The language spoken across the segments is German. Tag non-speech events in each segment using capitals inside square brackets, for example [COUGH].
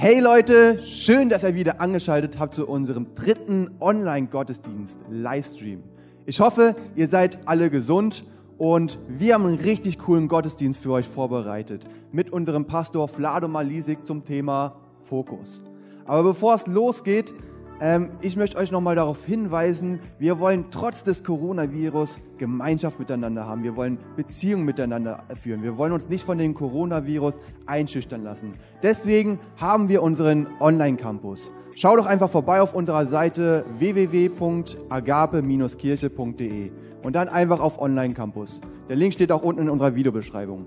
Hey Leute, schön, dass ihr wieder angeschaltet habt zu unserem dritten Online-Gottesdienst, Livestream. Ich hoffe, ihr seid alle gesund und wir haben einen richtig coolen Gottesdienst für euch vorbereitet mit unserem Pastor Vlado Malisik zum Thema Fokus. Aber bevor es losgeht, ähm, ich möchte euch nochmal darauf hinweisen, wir wollen trotz des Coronavirus Gemeinschaft miteinander haben. Wir wollen Beziehungen miteinander führen. Wir wollen uns nicht von dem Coronavirus einschüchtern lassen. Deswegen haben wir unseren Online-Campus. Schau doch einfach vorbei auf unserer Seite www.agape-kirche.de und dann einfach auf Online-Campus. Der Link steht auch unten in unserer Videobeschreibung.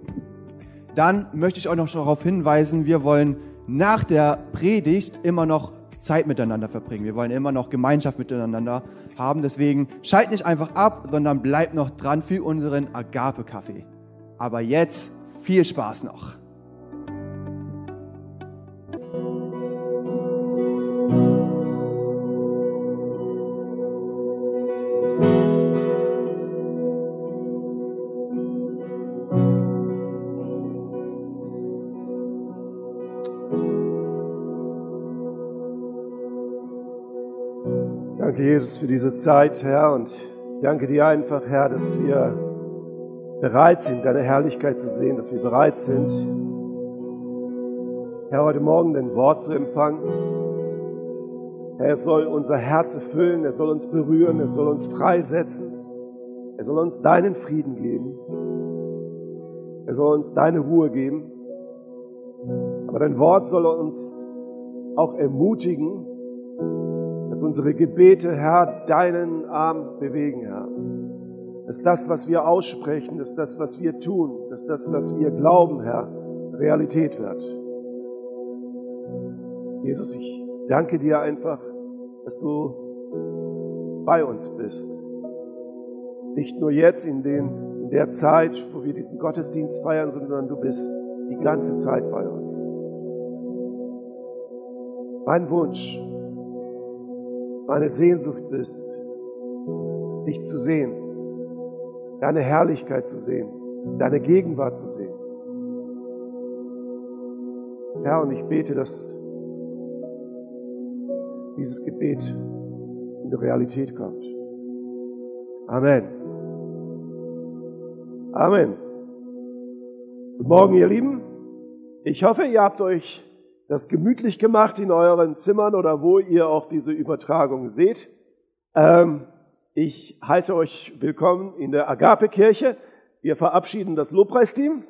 Dann möchte ich euch noch darauf hinweisen, wir wollen nach der Predigt immer noch Zeit miteinander verbringen. Wir wollen immer noch Gemeinschaft miteinander haben. Deswegen schalt nicht einfach ab, sondern bleibt noch dran für unseren Agape-Kaffee. Aber jetzt viel Spaß noch. Jesus, für diese Zeit, Herr. Und danke dir einfach, Herr, dass wir bereit sind, deine Herrlichkeit zu sehen, dass wir bereit sind, Herr, heute Morgen dein Wort zu empfangen. Herr, es soll unser Herz erfüllen, er soll uns berühren, er soll uns freisetzen, er soll uns deinen Frieden geben, er soll uns deine Ruhe geben. Aber dein Wort soll uns auch ermutigen, dass unsere Gebete, Herr, deinen Arm bewegen, Herr. Dass das, was wir aussprechen, dass das, was wir tun, dass das, was wir glauben, Herr, Realität wird. Jesus, ich danke dir einfach, dass du bei uns bist. Nicht nur jetzt in, den, in der Zeit, wo wir diesen Gottesdienst feiern, sondern du bist die ganze Zeit bei uns. Mein Wunsch, meine Sehnsucht ist, dich zu sehen, deine Herrlichkeit zu sehen, deine Gegenwart zu sehen. Herr, und ich bete, dass dieses Gebet in die Realität kommt. Amen. Amen. Guten Morgen, ihr Lieben. Ich hoffe, ihr habt euch das gemütlich gemacht in euren Zimmern oder wo ihr auch diese Übertragung seht. Ähm, ich heiße euch willkommen in der Agape-Kirche. Wir verabschieden das Lobpreisteam.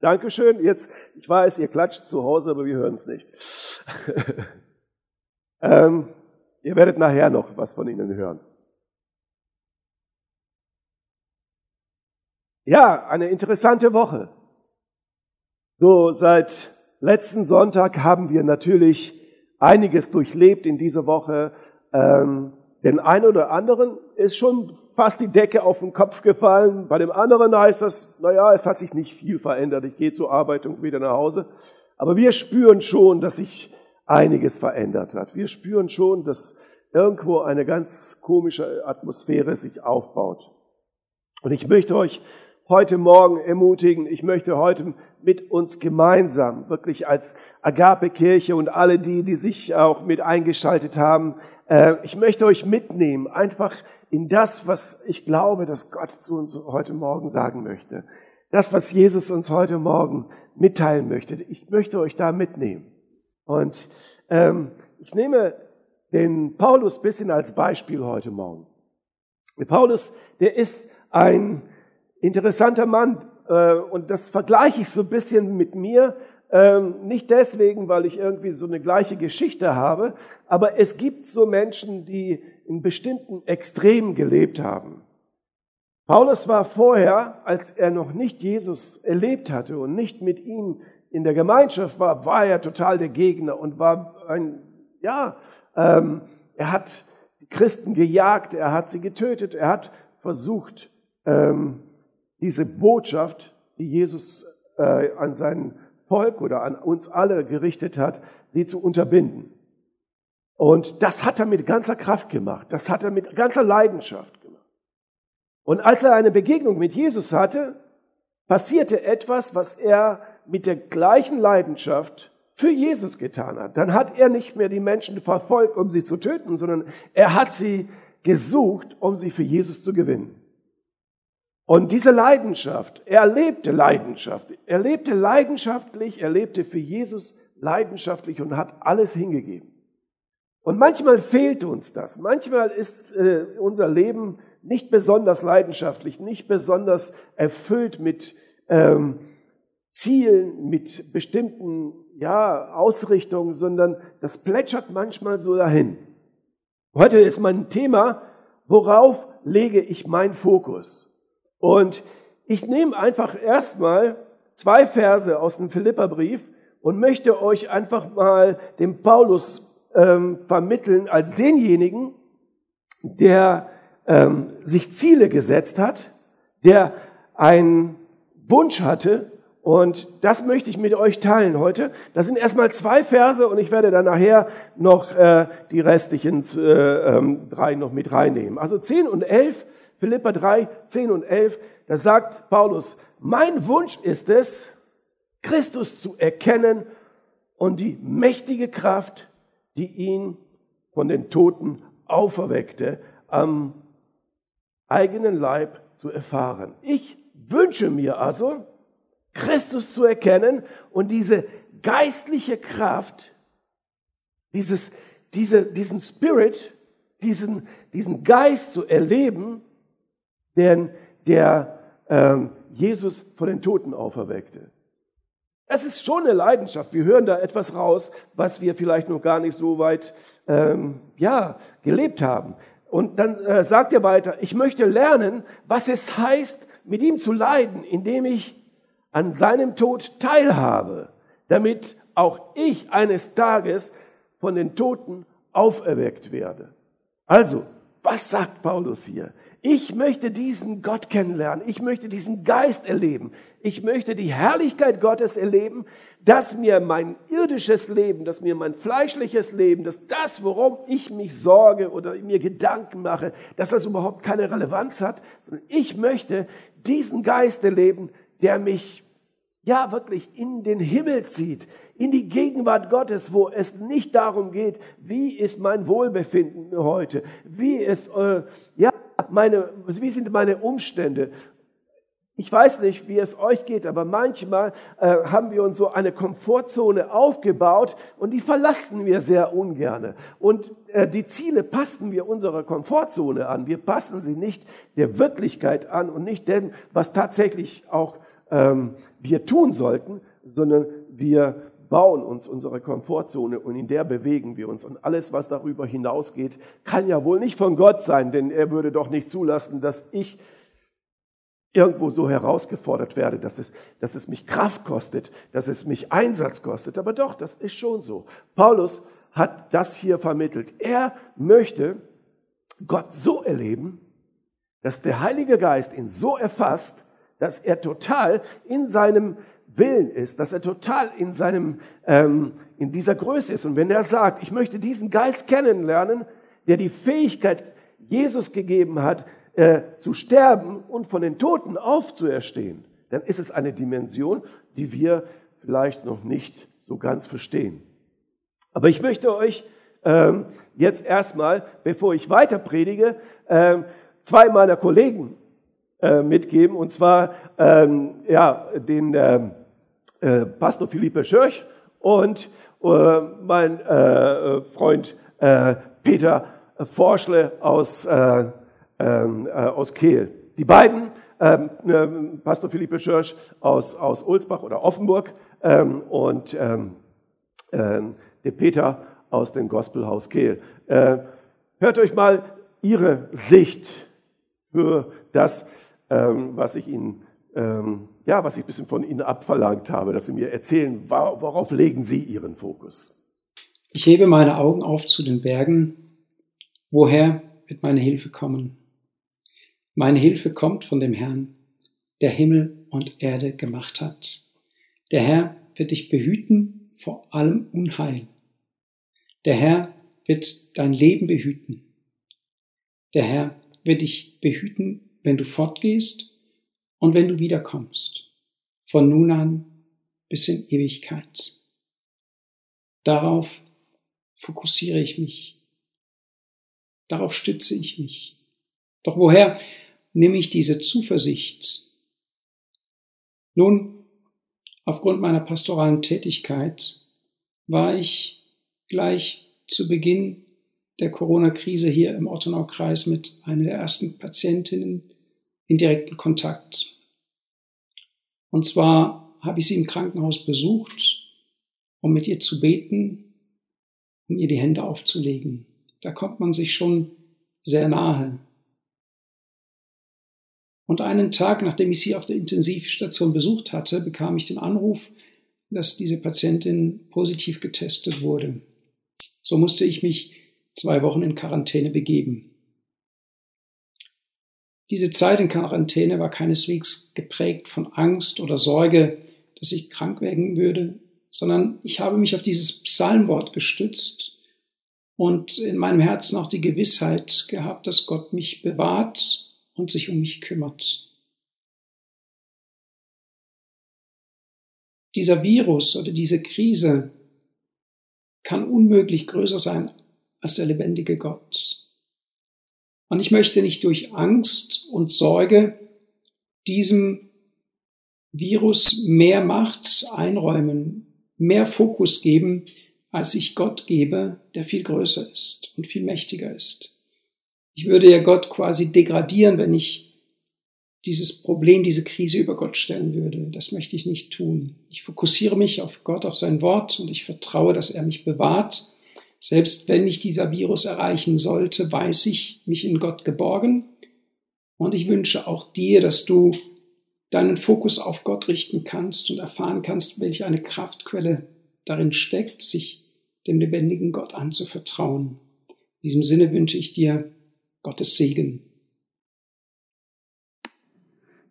Dankeschön. Jetzt, ich weiß, ihr klatscht zu Hause, aber wir hören es nicht. [LAUGHS] ähm, ihr werdet nachher noch was von ihnen hören. Ja, eine interessante Woche. So seit letzten Sonntag haben wir natürlich einiges durchlebt in dieser Woche. Ähm, den einen oder anderen ist schon fast die Decke auf den Kopf gefallen. Bei dem anderen heißt das, naja, es hat sich nicht viel verändert. Ich gehe zur Arbeit und wieder nach Hause. Aber wir spüren schon, dass sich einiges verändert hat. Wir spüren schon, dass irgendwo eine ganz komische Atmosphäre sich aufbaut. Und ich möchte euch heute Morgen ermutigen. Ich möchte heute mit uns gemeinsam, wirklich als Agape-Kirche und alle die, die sich auch mit eingeschaltet haben, äh, ich möchte euch mitnehmen, einfach in das, was ich glaube, dass Gott zu uns heute Morgen sagen möchte. Das, was Jesus uns heute Morgen mitteilen möchte. Ich möchte euch da mitnehmen. Und ähm, ich nehme den Paulus bisschen als Beispiel heute Morgen. Der Paulus, der ist ein interessanter Mann äh, und das vergleiche ich so ein bisschen mit mir. Ähm, nicht deswegen, weil ich irgendwie so eine gleiche Geschichte habe, aber es gibt so Menschen, die in bestimmten Extremen gelebt haben. Paulus war vorher, als er noch nicht Jesus erlebt hatte und nicht mit ihm in der Gemeinschaft war, war er total der Gegner und war ein, ja, ähm, er hat Christen gejagt, er hat sie getötet, er hat versucht, ähm, diese Botschaft, die Jesus äh, an sein Volk oder an uns alle gerichtet hat, sie zu unterbinden. Und das hat er mit ganzer Kraft gemacht. Das hat er mit ganzer Leidenschaft gemacht. Und als er eine Begegnung mit Jesus hatte, passierte etwas, was er mit der gleichen Leidenschaft für Jesus getan hat, dann hat er nicht mehr die Menschen verfolgt, um sie zu töten, sondern er hat sie gesucht, um sie für Jesus zu gewinnen. Und diese Leidenschaft, er lebte Leidenschaft, er lebte leidenschaftlich, er lebte für Jesus leidenschaftlich und hat alles hingegeben. Und manchmal fehlt uns das. Manchmal ist äh, unser Leben nicht besonders leidenschaftlich, nicht besonders erfüllt mit ähm, Zielen, mit bestimmten ja, Ausrichtungen, sondern das plätschert manchmal so dahin. Heute ist mein Thema, worauf lege ich meinen Fokus? Und ich nehme einfach erstmal zwei Verse aus dem Philipperbrief und möchte euch einfach mal dem Paulus ähm, vermitteln als denjenigen, der ähm, sich Ziele gesetzt hat, der einen Wunsch hatte und das möchte ich mit euch teilen heute. Das sind erstmal zwei Verse und ich werde dann nachher noch äh, die restlichen äh, ähm, drei noch mit reinnehmen. Also 10 und 11, Philippa 3, 10 und 11, da sagt Paulus, mein Wunsch ist es, Christus zu erkennen und die mächtige Kraft, die ihn von den Toten auferweckte, am eigenen Leib zu erfahren. Ich wünsche mir also, Christus zu erkennen und diese geistliche Kraft, dieses, diese, diesen Spirit, diesen, diesen Geist zu erleben, den, der ähm, Jesus von den Toten auferweckte. Es ist schon eine Leidenschaft. Wir hören da etwas raus, was wir vielleicht noch gar nicht so weit ähm, ja, gelebt haben. Und dann äh, sagt er weiter, ich möchte lernen, was es heißt, mit ihm zu leiden, indem ich an seinem Tod teilhabe, damit auch ich eines Tages von den Toten auferweckt werde. Also, was sagt Paulus hier? Ich möchte diesen Gott kennenlernen. Ich möchte diesen Geist erleben. Ich möchte die Herrlichkeit Gottes erleben, dass mir mein irdisches Leben, dass mir mein fleischliches Leben, dass das, worum ich mich sorge oder mir Gedanken mache, dass das überhaupt keine Relevanz hat, sondern ich möchte diesen Geist erleben, der mich ja wirklich in den Himmel zieht, in die Gegenwart Gottes, wo es nicht darum geht, wie ist mein Wohlbefinden heute, wie ist äh, ja meine, wie sind meine Umstände. Ich weiß nicht, wie es euch geht, aber manchmal äh, haben wir uns so eine Komfortzone aufgebaut und die verlassen wir sehr ungerne. Und äh, die Ziele passen wir unserer Komfortzone an. Wir passen sie nicht der Wirklichkeit an und nicht dem, was tatsächlich auch ähm, wir tun sollten, sondern wir bauen uns unsere Komfortzone und in der bewegen wir uns. Und alles, was darüber hinausgeht, kann ja wohl nicht von Gott sein, denn er würde doch nicht zulassen, dass ich irgendwo so herausgefordert werde, dass es, dass es mich Kraft kostet, dass es mich Einsatz kostet. Aber doch, das ist schon so. Paulus hat das hier vermittelt. Er möchte Gott so erleben, dass der Heilige Geist ihn so erfasst, dass er total in seinem Willen ist, dass er total in seinem, ähm, in dieser Größe ist. Und wenn er sagt, ich möchte diesen Geist kennenlernen, der die Fähigkeit Jesus gegeben hat, äh, zu sterben und von den Toten aufzuerstehen, dann ist es eine Dimension, die wir vielleicht noch nicht so ganz verstehen. Aber ich möchte euch ähm, jetzt erstmal, bevor ich weiter predige, ähm, zwei meiner Kollegen äh, mitgeben, und zwar ähm, ja, den ähm, äh, Pastor Philippe Schörch und äh, mein äh, Freund äh, Peter Forschle aus, äh, ähm, äh, aus Kehl. Die beiden, ähm, äh, Pastor Philippe Schörch aus, aus Ulsbach oder Offenburg ähm, und der Peter aus dem Gospelhaus Kehl. Hört euch mal ihre Sicht für das, was ich Ihnen, ähm, ja, was ich ein bisschen von Ihnen abverlangt habe, dass Sie mir erzählen, worauf legen Sie Ihren Fokus? Ich hebe meine Augen auf zu den Bergen. Woher wird meine Hilfe kommen? Meine Hilfe kommt von dem Herrn, der Himmel und Erde gemacht hat. Der Herr wird dich behüten vor allem Unheil. Der Herr wird dein Leben behüten. Der Herr wird dich behüten wenn du fortgehst und wenn du wiederkommst, von nun an bis in Ewigkeit. Darauf fokussiere ich mich. Darauf stütze ich mich. Doch woher nehme ich diese Zuversicht? Nun, aufgrund meiner pastoralen Tätigkeit war ich gleich zu Beginn der Corona-Krise hier im Ottenau-Kreis mit einer der ersten Patientinnen in direkten Kontakt. Und zwar habe ich sie im Krankenhaus besucht, um mit ihr zu beten, um ihr die Hände aufzulegen. Da kommt man sich schon sehr nahe. Und einen Tag, nachdem ich sie auf der Intensivstation besucht hatte, bekam ich den Anruf, dass diese Patientin positiv getestet wurde. So musste ich mich zwei Wochen in Quarantäne begeben. Diese Zeit in Quarantäne war keineswegs geprägt von Angst oder Sorge, dass ich krank werden würde, sondern ich habe mich auf dieses Psalmwort gestützt und in meinem Herzen auch die Gewissheit gehabt, dass Gott mich bewahrt und sich um mich kümmert. Dieser Virus oder diese Krise kann unmöglich größer sein als der lebendige Gott. Und ich möchte nicht durch Angst und Sorge diesem Virus mehr Macht einräumen, mehr Fokus geben, als ich Gott gebe, der viel größer ist und viel mächtiger ist. Ich würde ja Gott quasi degradieren, wenn ich dieses Problem, diese Krise über Gott stellen würde. Das möchte ich nicht tun. Ich fokussiere mich auf Gott, auf sein Wort und ich vertraue, dass er mich bewahrt selbst wenn mich dieser Virus erreichen sollte, weiß ich mich in Gott geborgen. Und ich wünsche auch dir, dass du deinen Fokus auf Gott richten kannst und erfahren kannst, welche eine Kraftquelle darin steckt, sich dem lebendigen Gott anzuvertrauen. In diesem Sinne wünsche ich dir Gottes Segen.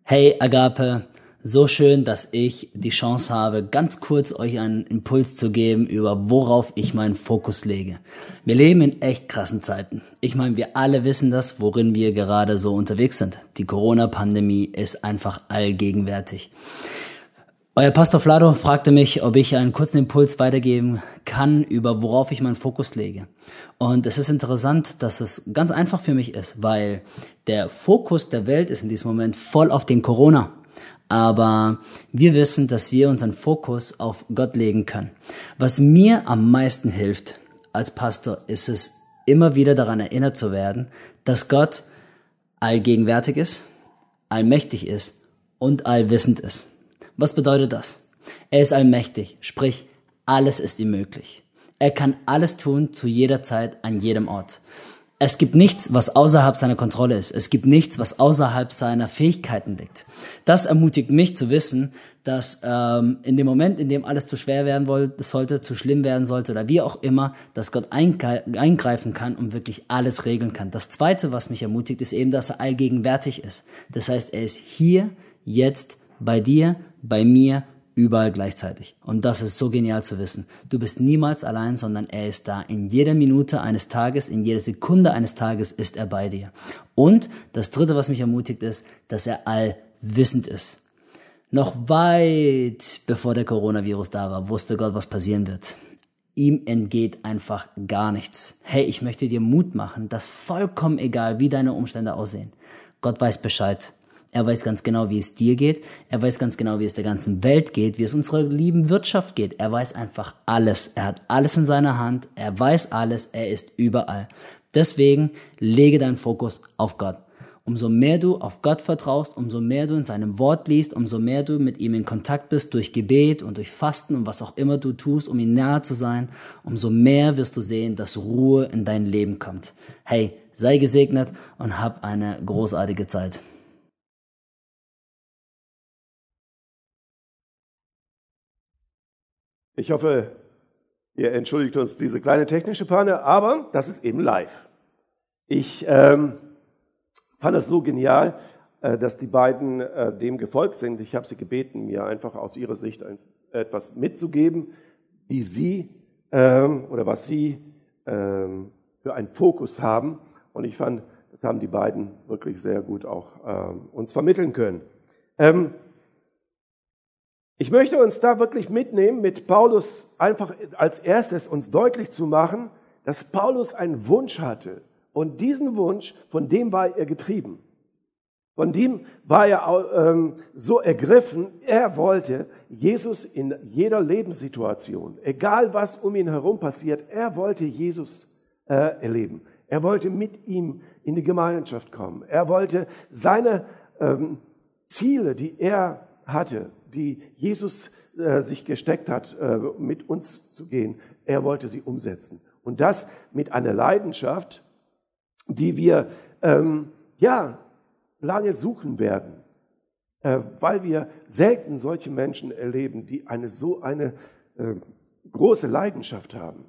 Hey Agape, so schön, dass ich die Chance habe, ganz kurz euch einen Impuls zu geben über worauf ich meinen Fokus lege. Wir leben in echt krassen Zeiten. Ich meine, wir alle wissen das, worin wir gerade so unterwegs sind. Die Corona-Pandemie ist einfach allgegenwärtig. Euer Pastor Flado fragte mich, ob ich einen kurzen Impuls weitergeben kann, über worauf ich meinen Fokus lege. Und es ist interessant, dass es ganz einfach für mich ist, weil der Fokus der Welt ist in diesem Moment voll auf den Corona. Aber wir wissen, dass wir unseren Fokus auf Gott legen können. Was mir am meisten hilft als Pastor, ist es, immer wieder daran erinnert zu werden, dass Gott allgegenwärtig ist, allmächtig ist und allwissend ist. Was bedeutet das? Er ist allmächtig, sprich, alles ist ihm möglich. Er kann alles tun zu jeder Zeit, an jedem Ort. Es gibt nichts, was außerhalb seiner Kontrolle ist. Es gibt nichts, was außerhalb seiner Fähigkeiten liegt. Das ermutigt mich zu wissen, dass ähm, in dem Moment, in dem alles zu schwer werden sollte, zu schlimm werden sollte oder wie auch immer, dass Gott eingreifen kann und wirklich alles regeln kann. Das Zweite, was mich ermutigt, ist eben, dass er allgegenwärtig ist. Das heißt, er ist hier, jetzt, bei dir, bei mir überall gleichzeitig. Und das ist so genial zu wissen. Du bist niemals allein, sondern er ist da. In jeder Minute eines Tages, in jeder Sekunde eines Tages ist er bei dir. Und das Dritte, was mich ermutigt, ist, dass er allwissend ist. Noch weit bevor der Coronavirus da war, wusste Gott, was passieren wird. Ihm entgeht einfach gar nichts. Hey, ich möchte dir Mut machen, dass vollkommen egal, wie deine Umstände aussehen. Gott weiß Bescheid. Er weiß ganz genau, wie es dir geht. Er weiß ganz genau, wie es der ganzen Welt geht, wie es unserer lieben Wirtschaft geht. Er weiß einfach alles. Er hat alles in seiner Hand. Er weiß alles. Er ist überall. Deswegen lege deinen Fokus auf Gott. Umso mehr du auf Gott vertraust, umso mehr du in seinem Wort liest, umso mehr du mit ihm in Kontakt bist durch Gebet und durch Fasten und was auch immer du tust, um ihm nahe zu sein, umso mehr wirst du sehen, dass Ruhe in dein Leben kommt. Hey, sei gesegnet und hab eine großartige Zeit. Ich hoffe, ihr entschuldigt uns diese kleine technische Panne, aber das ist eben live. Ich ähm, fand es so genial, äh, dass die beiden äh, dem gefolgt sind. Ich habe sie gebeten, mir einfach aus ihrer Sicht ein, etwas mitzugeben, wie sie ähm, oder was sie ähm, für einen Fokus haben. Und ich fand, das haben die beiden wirklich sehr gut auch ähm, uns vermitteln können. Ich möchte uns da wirklich mitnehmen, mit Paulus einfach als erstes uns deutlich zu machen, dass Paulus einen Wunsch hatte. Und diesen Wunsch, von dem war er getrieben. Von dem war er ähm, so ergriffen, er wollte Jesus in jeder Lebenssituation, egal was um ihn herum passiert, er wollte Jesus äh, erleben. Er wollte mit ihm in die Gemeinschaft kommen. Er wollte seine ähm, Ziele, die er hatte, die Jesus äh, sich gesteckt hat, äh, mit uns zu gehen, er wollte sie umsetzen. Und das mit einer Leidenschaft, die wir ähm, ja lange suchen werden, äh, weil wir selten solche Menschen erleben, die eine so eine äh, große Leidenschaft haben.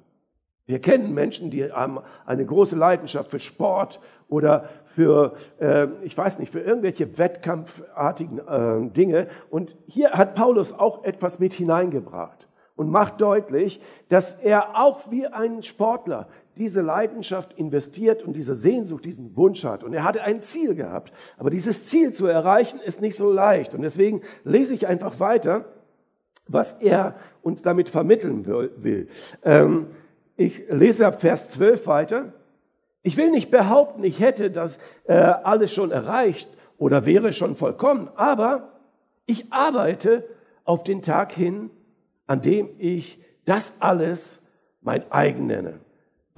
Wir kennen Menschen, die eine große Leidenschaft für Sport oder für, äh, ich weiß nicht, für irgendwelche wettkampfartigen äh, Dinge. Und hier hat Paulus auch etwas mit hineingebracht und macht deutlich, dass er auch wie ein Sportler diese Leidenschaft investiert und diese Sehnsucht, diesen Wunsch hat. Und er hatte ein Ziel gehabt. Aber dieses Ziel zu erreichen ist nicht so leicht. Und deswegen lese ich einfach weiter, was er uns damit vermitteln will. Ähm, ich lese ab Vers 12 weiter. Ich will nicht behaupten, ich hätte das äh, alles schon erreicht oder wäre schon vollkommen, aber ich arbeite auf den Tag hin, an dem ich das alles mein eigen nenne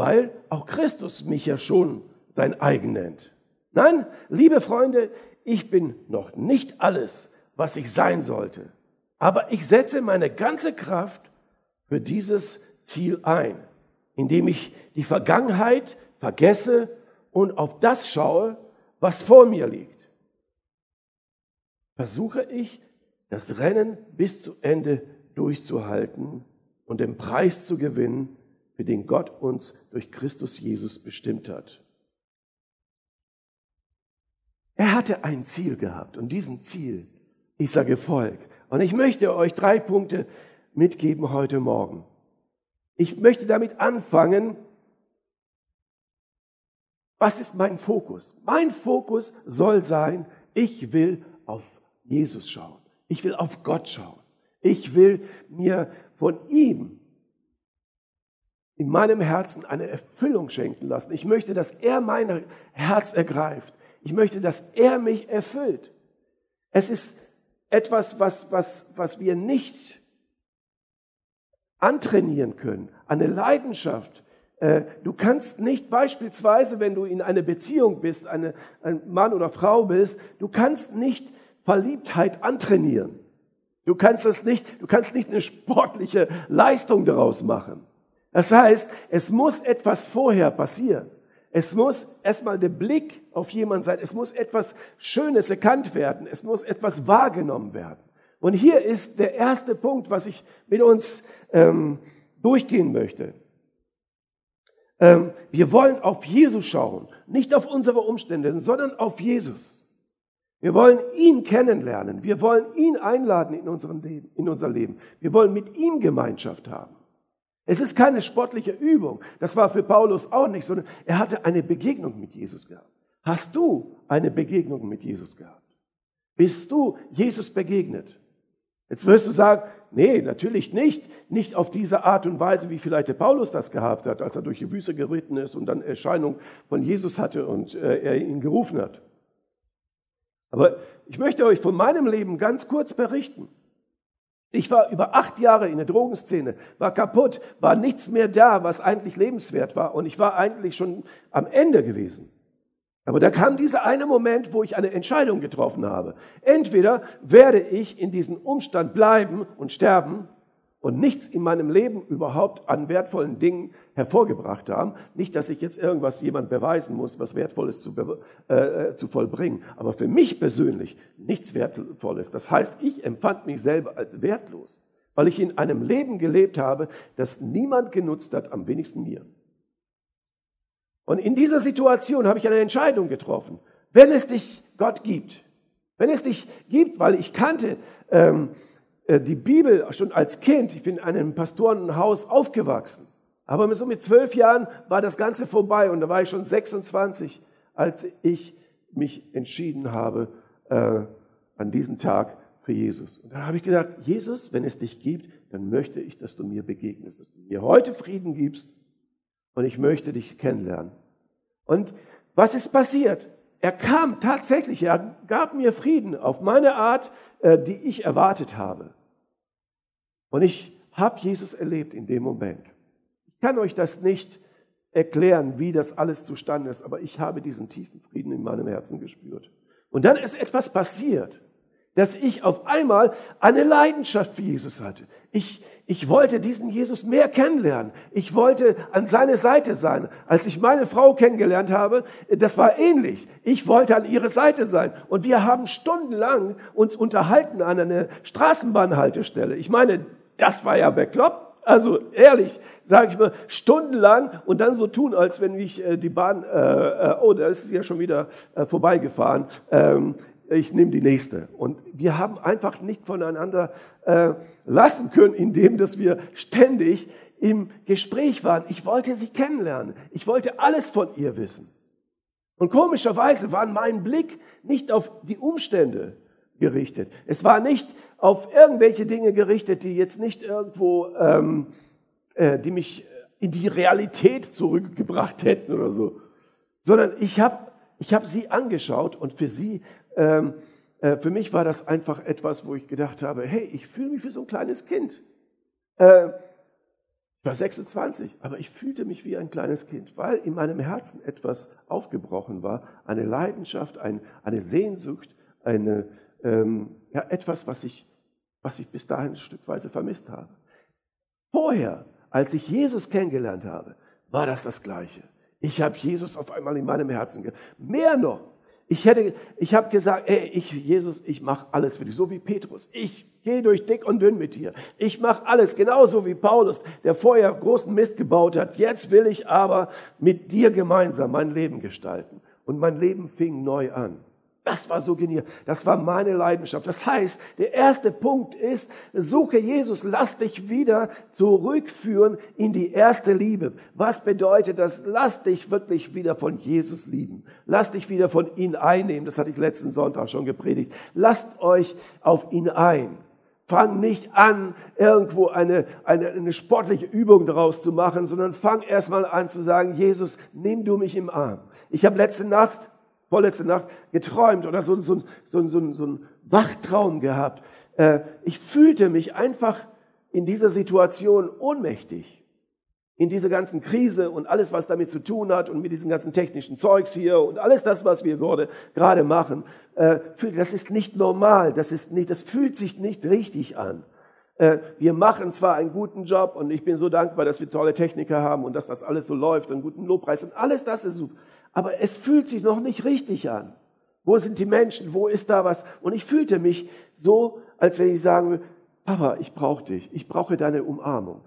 weil auch Christus mich ja schon sein eigen nennt. Nein, liebe Freunde, ich bin noch nicht alles, was ich sein sollte, aber ich setze meine ganze Kraft für dieses Ziel ein, indem ich die Vergangenheit vergesse und auf das schaue, was vor mir liegt. Versuche ich, das Rennen bis zu Ende durchzuhalten und den Preis zu gewinnen, für den Gott uns durch Christus Jesus bestimmt hat. Er hatte ein Ziel gehabt und diesem Ziel ist er gefolgt. Und ich möchte euch drei Punkte mitgeben heute Morgen. Ich möchte damit anfangen, was ist mein Fokus? Mein Fokus soll sein, ich will auf Jesus schauen. Ich will auf Gott schauen. Ich will mir von ihm in meinem Herzen eine Erfüllung schenken lassen. Ich möchte, dass er mein Herz ergreift. Ich möchte, dass er mich erfüllt. Es ist etwas, was, was, was wir nicht antrainieren können. Eine Leidenschaft. Äh, du kannst nicht beispielsweise, wenn du in einer Beziehung bist, eine, ein Mann oder Frau bist, du kannst nicht Verliebtheit antrainieren. Du kannst das nicht, du kannst nicht eine sportliche Leistung daraus machen. Das heißt, es muss etwas vorher passieren. Es muss erstmal der Blick auf jemanden sein. Es muss etwas Schönes erkannt werden. Es muss etwas wahrgenommen werden. Und hier ist der erste Punkt, was ich mit uns ähm, durchgehen möchte. Ähm, wir wollen auf Jesus schauen, nicht auf unsere Umstände, sondern auf Jesus. Wir wollen ihn kennenlernen. Wir wollen ihn einladen in, unserem Leben, in unser Leben. Wir wollen mit ihm Gemeinschaft haben. Es ist keine sportliche Übung. Das war für Paulus auch nicht, sondern er hatte eine Begegnung mit Jesus gehabt. Hast du eine Begegnung mit Jesus gehabt? Bist du Jesus begegnet? Jetzt wirst du sagen, nee, natürlich nicht. Nicht auf diese Art und Weise, wie vielleicht der Paulus das gehabt hat, als er durch die Wüste geritten ist und dann Erscheinung von Jesus hatte und äh, er ihn gerufen hat. Aber ich möchte euch von meinem Leben ganz kurz berichten. Ich war über acht Jahre in der Drogenszene, war kaputt, war nichts mehr da, was eigentlich lebenswert war. Und ich war eigentlich schon am Ende gewesen. Aber da kam dieser eine Moment, wo ich eine Entscheidung getroffen habe. Entweder werde ich in diesem Umstand bleiben und sterben und nichts in meinem Leben überhaupt an wertvollen Dingen hervorgebracht haben. Nicht, dass ich jetzt irgendwas jemand beweisen muss, was Wertvolles zu, äh, äh, zu vollbringen, aber für mich persönlich nichts Wertvolles. Das heißt, ich empfand mich selber als wertlos, weil ich in einem Leben gelebt habe, das niemand genutzt hat, am wenigsten mir. Und in dieser Situation habe ich eine Entscheidung getroffen. Wenn es dich Gott gibt, wenn es dich gibt, weil ich kannte ähm, äh, die Bibel schon als Kind, ich bin in einem Pastorenhaus aufgewachsen, aber so mit zwölf Jahren war das Ganze vorbei und da war ich schon 26, als ich mich entschieden habe, äh, an diesem Tag für Jesus. Und dann habe ich gedacht, Jesus, wenn es dich gibt, dann möchte ich, dass du mir begegnest, dass du mir heute Frieden gibst und ich möchte dich kennenlernen. Und was ist passiert? Er kam tatsächlich, er gab mir Frieden auf meine Art, äh, die ich erwartet habe. Und ich habe Jesus erlebt in dem Moment. Ich kann euch das nicht erklären, wie das alles zustande ist, aber ich habe diesen tiefen Frieden in meinem Herzen gespürt. Und dann ist etwas passiert dass ich auf einmal eine Leidenschaft für Jesus hatte. Ich, ich wollte diesen Jesus mehr kennenlernen. Ich wollte an seine Seite sein. Als ich meine Frau kennengelernt habe, das war ähnlich. Ich wollte an ihre Seite sein. Und wir haben stundenlang uns unterhalten an einer Straßenbahnhaltestelle. Ich meine, das war ja bekloppt. Also ehrlich, sage ich mal, stundenlang und dann so tun, als wenn ich äh, die Bahn, äh, äh, oh, da ist es ja schon wieder äh, vorbeigefahren. Ähm, ich nehme die nächste. Und wir haben einfach nicht voneinander äh, lassen können, indem dass wir ständig im Gespräch waren. Ich wollte sie kennenlernen. Ich wollte alles von ihr wissen. Und komischerweise war mein Blick nicht auf die Umstände gerichtet. Es war nicht auf irgendwelche Dinge gerichtet, die jetzt nicht irgendwo, ähm, äh, die mich in die Realität zurückgebracht hätten oder so, sondern ich habe ich hab sie angeschaut und für sie ähm, äh, für mich war das einfach etwas, wo ich gedacht habe, hey, ich fühle mich wie so ein kleines Kind. Äh, ich war 26, aber ich fühlte mich wie ein kleines Kind, weil in meinem Herzen etwas aufgebrochen war, eine Leidenschaft, ein, eine Sehnsucht, eine, ähm, ja, etwas, was ich, was ich bis dahin stückweise vermisst habe. Vorher, als ich Jesus kennengelernt habe, war das das Gleiche. Ich habe Jesus auf einmal in meinem Herzen. Mehr noch, ich hätte, ich habe gesagt, ey, ich, Jesus, ich mache alles für dich, so wie Petrus. Ich gehe durch dick und dünn mit dir. Ich mache alles, genauso wie Paulus, der vorher großen Mist gebaut hat. Jetzt will ich aber mit dir gemeinsam mein Leben gestalten. Und mein Leben fing neu an. Das war so genial. Das war meine Leidenschaft. Das heißt, der erste Punkt ist, suche Jesus, lass dich wieder zurückführen in die erste Liebe. Was bedeutet das? Lass dich wirklich wieder von Jesus lieben. Lass dich wieder von ihm einnehmen. Das hatte ich letzten Sonntag schon gepredigt. Lasst euch auf ihn ein. Fang nicht an, irgendwo eine, eine, eine sportliche Übung daraus zu machen, sondern fang erstmal an zu sagen, Jesus, nimm du mich im Arm. Ich habe letzte Nacht vorletzte Nacht geträumt oder so, so, so, so, so ein Wachtraum gehabt. Äh, ich fühlte mich einfach in dieser Situation ohnmächtig. In dieser ganzen Krise und alles, was damit zu tun hat und mit diesem ganzen technischen Zeugs hier und alles das, was wir gerade machen, äh, das ist nicht normal, das ist nicht, das fühlt sich nicht richtig an. Äh, wir machen zwar einen guten Job und ich bin so dankbar, dass wir tolle Techniker haben und dass das alles so läuft, einen guten Lobpreis und alles das ist super aber es fühlt sich noch nicht richtig an. Wo sind die Menschen? Wo ist da was? Und ich fühlte mich so, als wenn ich sagen würde, Papa, ich brauche dich. Ich brauche deine Umarmung.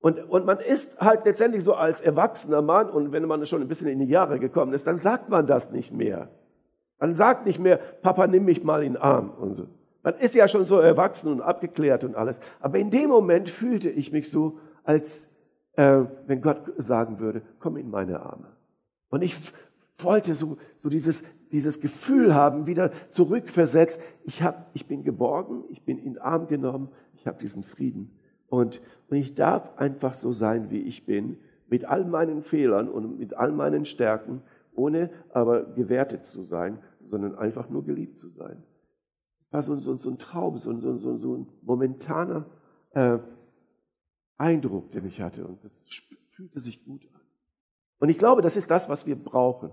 Und, und man ist halt letztendlich so als erwachsener Mann und wenn man schon ein bisschen in die Jahre gekommen ist, dann sagt man das nicht mehr. Man sagt nicht mehr, Papa, nimm mich mal in den Arm. Und so. Man ist ja schon so erwachsen und abgeklärt und alles. Aber in dem Moment fühlte ich mich so, als äh, wenn Gott sagen würde, komm in meine Arme. Und ich wollte so, so dieses, dieses Gefühl haben, wieder zurückversetzt. Ich, hab, ich bin geborgen, ich bin in den Arm genommen, ich habe diesen Frieden. Und, und ich darf einfach so sein, wie ich bin, mit all meinen Fehlern und mit all meinen Stärken, ohne aber gewertet zu sein, sondern einfach nur geliebt zu sein. War so, so, so ein Traum, so, so, so, so ein momentaner äh, Eindruck, den ich hatte. Und das fühlte sich gut an. Und ich glaube, das ist das, was wir brauchen.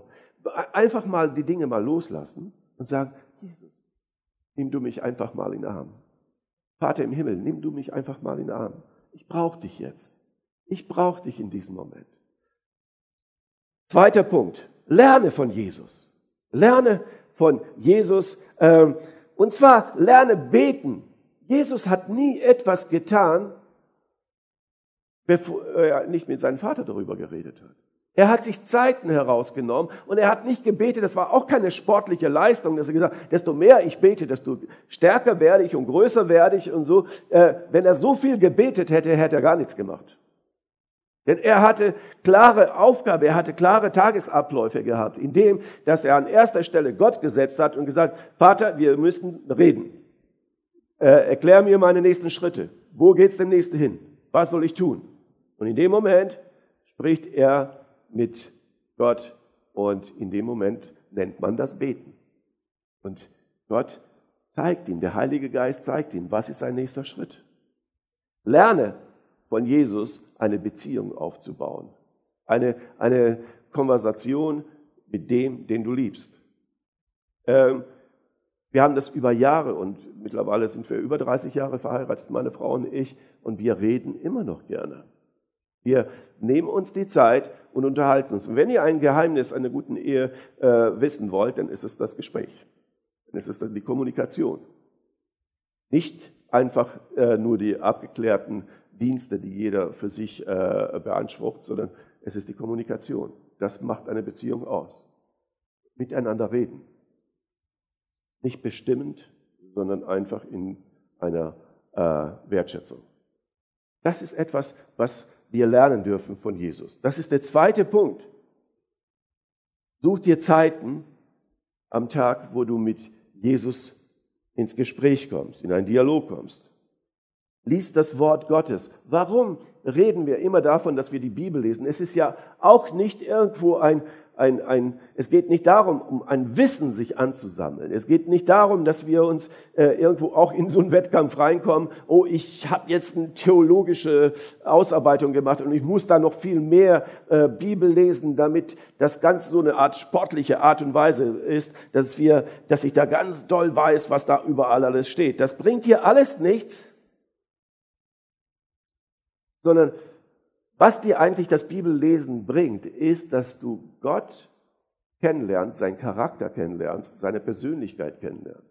Einfach mal die Dinge mal loslassen und sagen, Jesus, nimm du mich einfach mal in den Arm. Vater im Himmel, nimm du mich einfach mal in den Arm. Ich brauche dich jetzt. Ich brauche dich in diesem Moment. Zweiter Punkt. Lerne von Jesus. Lerne von Jesus. Ähm, und zwar lerne beten. Jesus hat nie etwas getan, bevor er nicht mit seinem Vater darüber geredet hat. Er hat sich Zeiten herausgenommen und er hat nicht gebetet, das war auch keine sportliche Leistung, dass er gesagt desto mehr ich bete, desto stärker werde ich und größer werde ich und so. Äh, wenn er so viel gebetet hätte, hätte er gar nichts gemacht. Denn er hatte klare Aufgabe, er hatte klare Tagesabläufe gehabt, indem, dass er an erster Stelle Gott gesetzt hat und gesagt, Vater, wir müssen reden. äh, erklär mir meine nächsten Schritte. Wo geht's demnächst hin? Was soll ich tun? Und in dem Moment spricht er mit Gott und in dem Moment nennt man das Beten. Und Gott zeigt ihm, der Heilige Geist zeigt ihm, was ist sein nächster Schritt. Lerne von Jesus eine Beziehung aufzubauen, eine, eine Konversation mit dem, den du liebst. Ähm, wir haben das über Jahre und mittlerweile sind wir über 30 Jahre verheiratet, meine Frau und ich, und wir reden immer noch gerne. Wir nehmen uns die Zeit und unterhalten uns. Und wenn ihr ein Geheimnis einer guten Ehe äh, wissen wollt, dann ist es das Gespräch. Dann ist es dann die Kommunikation. Nicht einfach äh, nur die abgeklärten Dienste, die jeder für sich äh, beansprucht, sondern es ist die Kommunikation. Das macht eine Beziehung aus. Miteinander reden. Nicht bestimmend, sondern einfach in einer äh, Wertschätzung. Das ist etwas, was wir lernen dürfen von Jesus. Das ist der zweite Punkt. Such dir Zeiten am Tag, wo du mit Jesus ins Gespräch kommst, in einen Dialog kommst. Lies das Wort Gottes. Warum reden wir immer davon, dass wir die Bibel lesen? Es ist ja auch nicht irgendwo ein, ein, ein, es geht nicht darum, um ein Wissen sich anzusammeln. Es geht nicht darum, dass wir uns äh, irgendwo auch in so einen Wettkampf reinkommen. Oh, ich habe jetzt eine theologische Ausarbeitung gemacht und ich muss da noch viel mehr äh, Bibel lesen, damit das ganz so eine Art sportliche Art und Weise ist, dass wir, dass ich da ganz doll weiß, was da überall alles steht. Das bringt hier alles nichts, sondern was dir eigentlich das Bibellesen bringt, ist, dass du Gott kennenlernst, seinen Charakter kennenlernst, seine Persönlichkeit kennenlernst.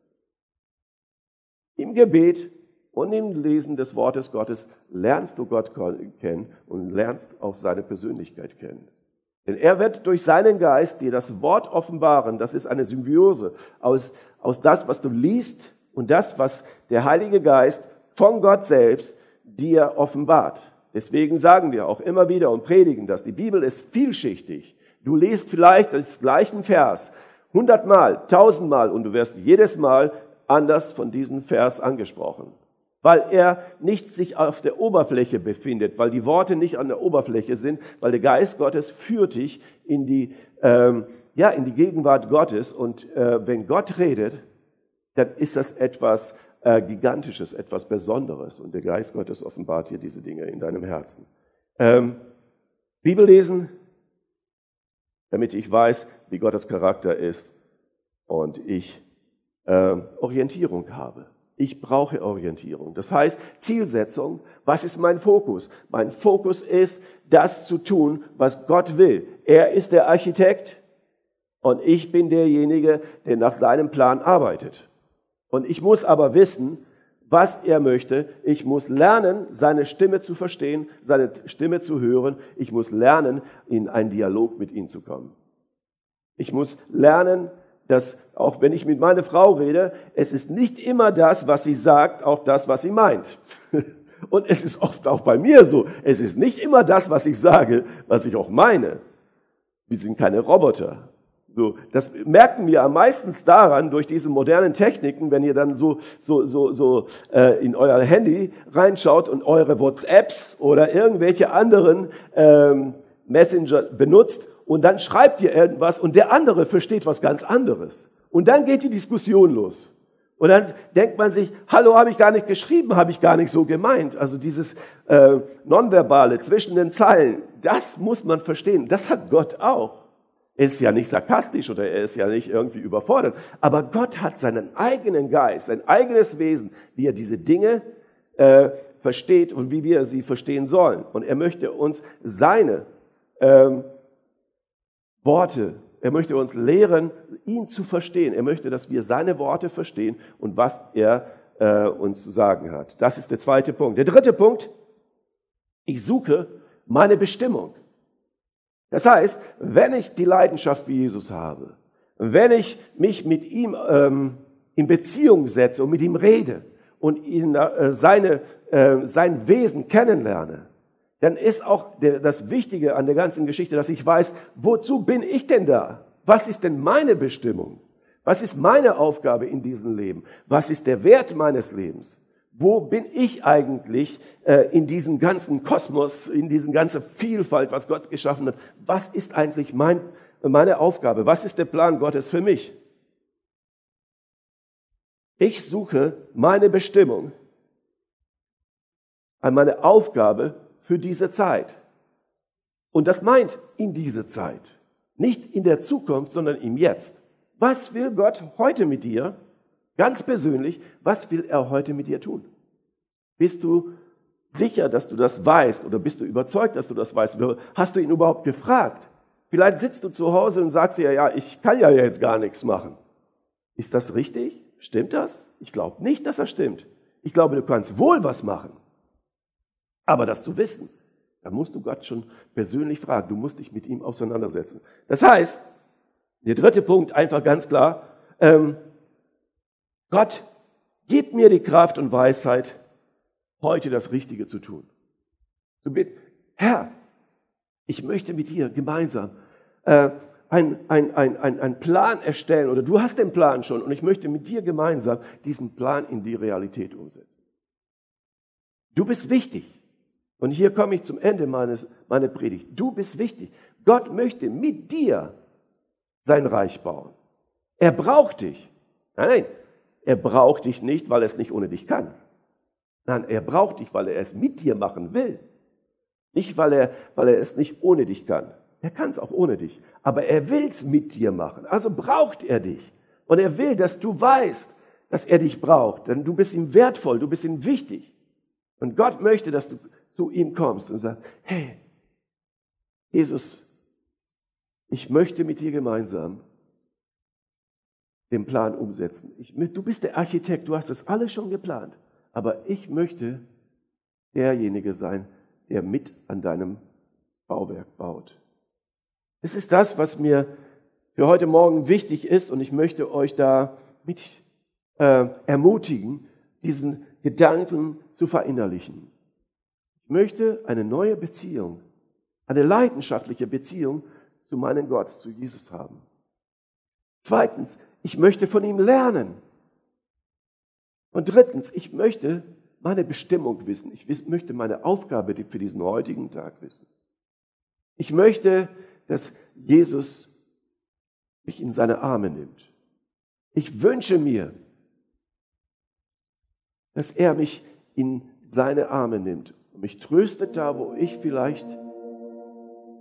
Im Gebet und im Lesen des Wortes Gottes lernst du Gott kennen und lernst auch seine Persönlichkeit kennen. Denn er wird durch seinen Geist dir das Wort offenbaren. Das ist eine Symbiose aus, aus das, was du liest und das, was der Heilige Geist von Gott selbst dir offenbart. Deswegen sagen wir auch immer wieder und predigen das. Die Bibel ist vielschichtig. Du liest vielleicht das gleichen Vers hundertmal, tausendmal und du wirst jedes Mal anders von diesem Vers angesprochen. Weil er nicht sich auf der Oberfläche befindet, weil die Worte nicht an der Oberfläche sind, weil der Geist Gottes führt dich in die, ähm, ja, in die Gegenwart Gottes. Und äh, wenn Gott redet, dann ist das etwas, äh, Gigantisches, etwas Besonderes. Und der Geist Gottes offenbart dir diese Dinge in deinem Herzen. Ähm, Bibel lesen, damit ich weiß, wie Gottes Charakter ist und ich äh, Orientierung habe. Ich brauche Orientierung. Das heißt, Zielsetzung, was ist mein Fokus? Mein Fokus ist, das zu tun, was Gott will. Er ist der Architekt und ich bin derjenige, der nach seinem Plan arbeitet. Und ich muss aber wissen, was er möchte. Ich muss lernen, seine Stimme zu verstehen, seine Stimme zu hören. Ich muss lernen, in einen Dialog mit ihm zu kommen. Ich muss lernen, dass auch wenn ich mit meiner Frau rede, es ist nicht immer das, was sie sagt, auch das, was sie meint. [LAUGHS] Und es ist oft auch bei mir so. Es ist nicht immer das, was ich sage, was ich auch meine. Wir sind keine Roboter. So, das merken wir am meisten daran durch diese modernen Techniken, wenn ihr dann so so so so äh, in euer Handy reinschaut und eure WhatsApps oder irgendwelche anderen ähm, Messenger benutzt und dann schreibt ihr irgendwas und der andere versteht was ganz anderes und dann geht die Diskussion los. Und dann denkt man sich, hallo, habe ich gar nicht geschrieben, habe ich gar nicht so gemeint. Also dieses äh, Nonverbale zwischen den Zeilen, das muss man verstehen. Das hat Gott auch. Er ist ja nicht sarkastisch oder er ist ja nicht irgendwie überfordert. Aber Gott hat seinen eigenen Geist, sein eigenes Wesen, wie er diese Dinge äh, versteht und wie wir sie verstehen sollen. Und er möchte uns seine ähm, Worte, er möchte uns lehren, ihn zu verstehen. Er möchte, dass wir seine Worte verstehen und was er äh, uns zu sagen hat. Das ist der zweite Punkt. Der dritte Punkt, ich suche meine Bestimmung. Das heißt, wenn ich die Leidenschaft wie Jesus habe, wenn ich mich mit ihm ähm, in Beziehung setze und mit ihm rede und ihn, äh, seine, äh, sein Wesen kennenlerne, dann ist auch der, das Wichtige an der ganzen Geschichte, dass ich weiß, wozu bin ich denn da? Was ist denn meine Bestimmung? Was ist meine Aufgabe in diesem Leben? Was ist der Wert meines Lebens? Wo bin ich eigentlich äh, in diesem ganzen Kosmos, in diesem ganzen Vielfalt, was Gott geschaffen hat? Was ist eigentlich mein, meine Aufgabe? Was ist der Plan Gottes für mich? Ich suche meine Bestimmung an meine Aufgabe für diese Zeit. Und das meint in diese Zeit. Nicht in der Zukunft, sondern im Jetzt. Was will Gott heute mit dir? Ganz persönlich, was will er heute mit dir tun? Bist du sicher, dass du das weißt oder bist du überzeugt, dass du das weißt? Oder hast du ihn überhaupt gefragt? Vielleicht sitzt du zu Hause und sagst dir, ja, ich kann ja jetzt gar nichts machen. Ist das richtig? Stimmt das? Ich glaube nicht, dass das stimmt. Ich glaube, du kannst wohl was machen. Aber das zu wissen, da musst du Gott schon persönlich fragen. Du musst dich mit ihm auseinandersetzen. Das heißt, der dritte Punkt, einfach ganz klar, ähm, Gott, gib mir die Kraft und Weisheit, heute das Richtige zu tun. Du bitt, Herr, ich möchte mit dir gemeinsam äh, ein, ein, ein, ein, ein Plan erstellen oder du hast den Plan schon und ich möchte mit dir gemeinsam diesen Plan in die Realität umsetzen. Du bist wichtig. Und hier komme ich zum Ende meines, meiner Predigt. Du bist wichtig. Gott möchte mit dir sein Reich bauen. Er braucht dich. Nein, nein, er braucht dich nicht, weil er es nicht ohne dich kann. Nein, er braucht dich, weil er es mit dir machen will. Nicht, weil er, weil er es nicht ohne dich kann. Er kann es auch ohne dich. Aber er will es mit dir machen. Also braucht er dich. Und er will, dass du weißt, dass er dich braucht. Denn du bist ihm wertvoll, du bist ihm wichtig. Und Gott möchte, dass du zu ihm kommst und sagst, hey, Jesus, ich möchte mit dir gemeinsam den Plan umsetzen. Ich, du bist der Architekt, du hast das alles schon geplant. Aber ich möchte derjenige sein, der mit an deinem Bauwerk baut. Es ist das, was mir für heute Morgen wichtig ist und ich möchte euch da mit äh, ermutigen, diesen Gedanken zu verinnerlichen möchte eine neue Beziehung, eine leidenschaftliche Beziehung zu meinem Gott, zu Jesus haben. Zweitens, ich möchte von ihm lernen. Und drittens, ich möchte meine Bestimmung wissen. Ich möchte meine Aufgabe für diesen heutigen Tag wissen. Ich möchte, dass Jesus mich in seine Arme nimmt. Ich wünsche mir, dass er mich in seine Arme nimmt mich tröstet da, wo ich vielleicht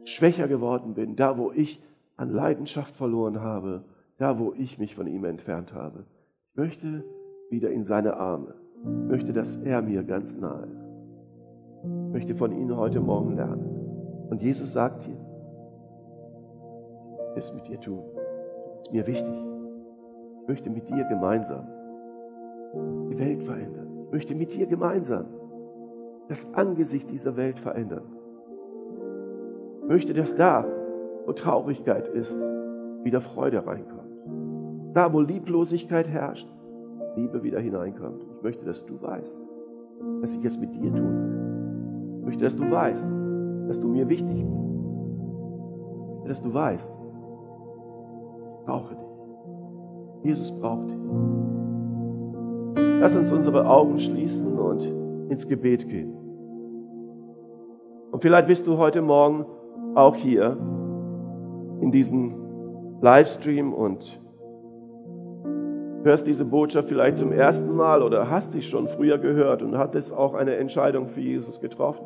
schwächer geworden bin, da, wo ich an Leidenschaft verloren habe, da, wo ich mich von ihm entfernt habe. Ich möchte wieder in seine Arme. Ich möchte, dass er mir ganz nahe ist. Ich möchte von ihm heute Morgen lernen. Und Jesus sagt dir, es mit dir tun. Ist mir wichtig. Ich möchte mit dir gemeinsam die Welt verändern. Ich möchte mit dir gemeinsam das Angesicht dieser Welt verändern. Ich möchte, dass da, wo Traurigkeit ist, wieder Freude reinkommt. Da, wo Lieblosigkeit herrscht, Liebe wieder hineinkommt. Ich möchte, dass du weißt, dass ich es mit dir tun will. Ich möchte, dass du weißt, dass du mir wichtig bist. Ich möchte, dass du weißt, ich brauche dich. Jesus braucht dich. Lass uns unsere Augen schließen und ins Gebet gehen. Und vielleicht bist du heute Morgen auch hier in diesem Livestream und hörst diese Botschaft vielleicht zum ersten Mal oder hast dich schon früher gehört und hattest auch eine Entscheidung für Jesus getroffen.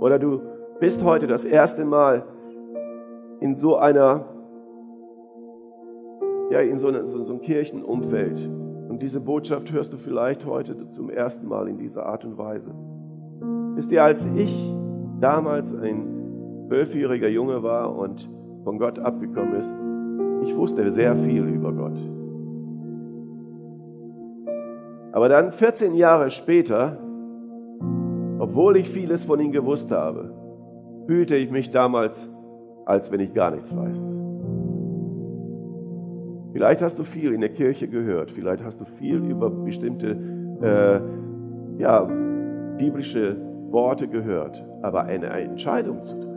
Oder du bist heute das erste Mal in so einer, ja, in so, eine, so, so einem Kirchenumfeld und diese Botschaft hörst du vielleicht heute zum ersten Mal in dieser Art und Weise. Wisst ihr, als ich damals ein zwölfjähriger Junge war und von Gott abgekommen ist, ich wusste sehr viel über Gott. Aber dann 14 Jahre später, obwohl ich vieles von ihm gewusst habe, fühlte ich mich damals, als wenn ich gar nichts weiß. Vielleicht hast du viel in der Kirche gehört, vielleicht hast du viel über bestimmte äh, ja, biblische Worte gehört, aber eine Entscheidung zu treffen,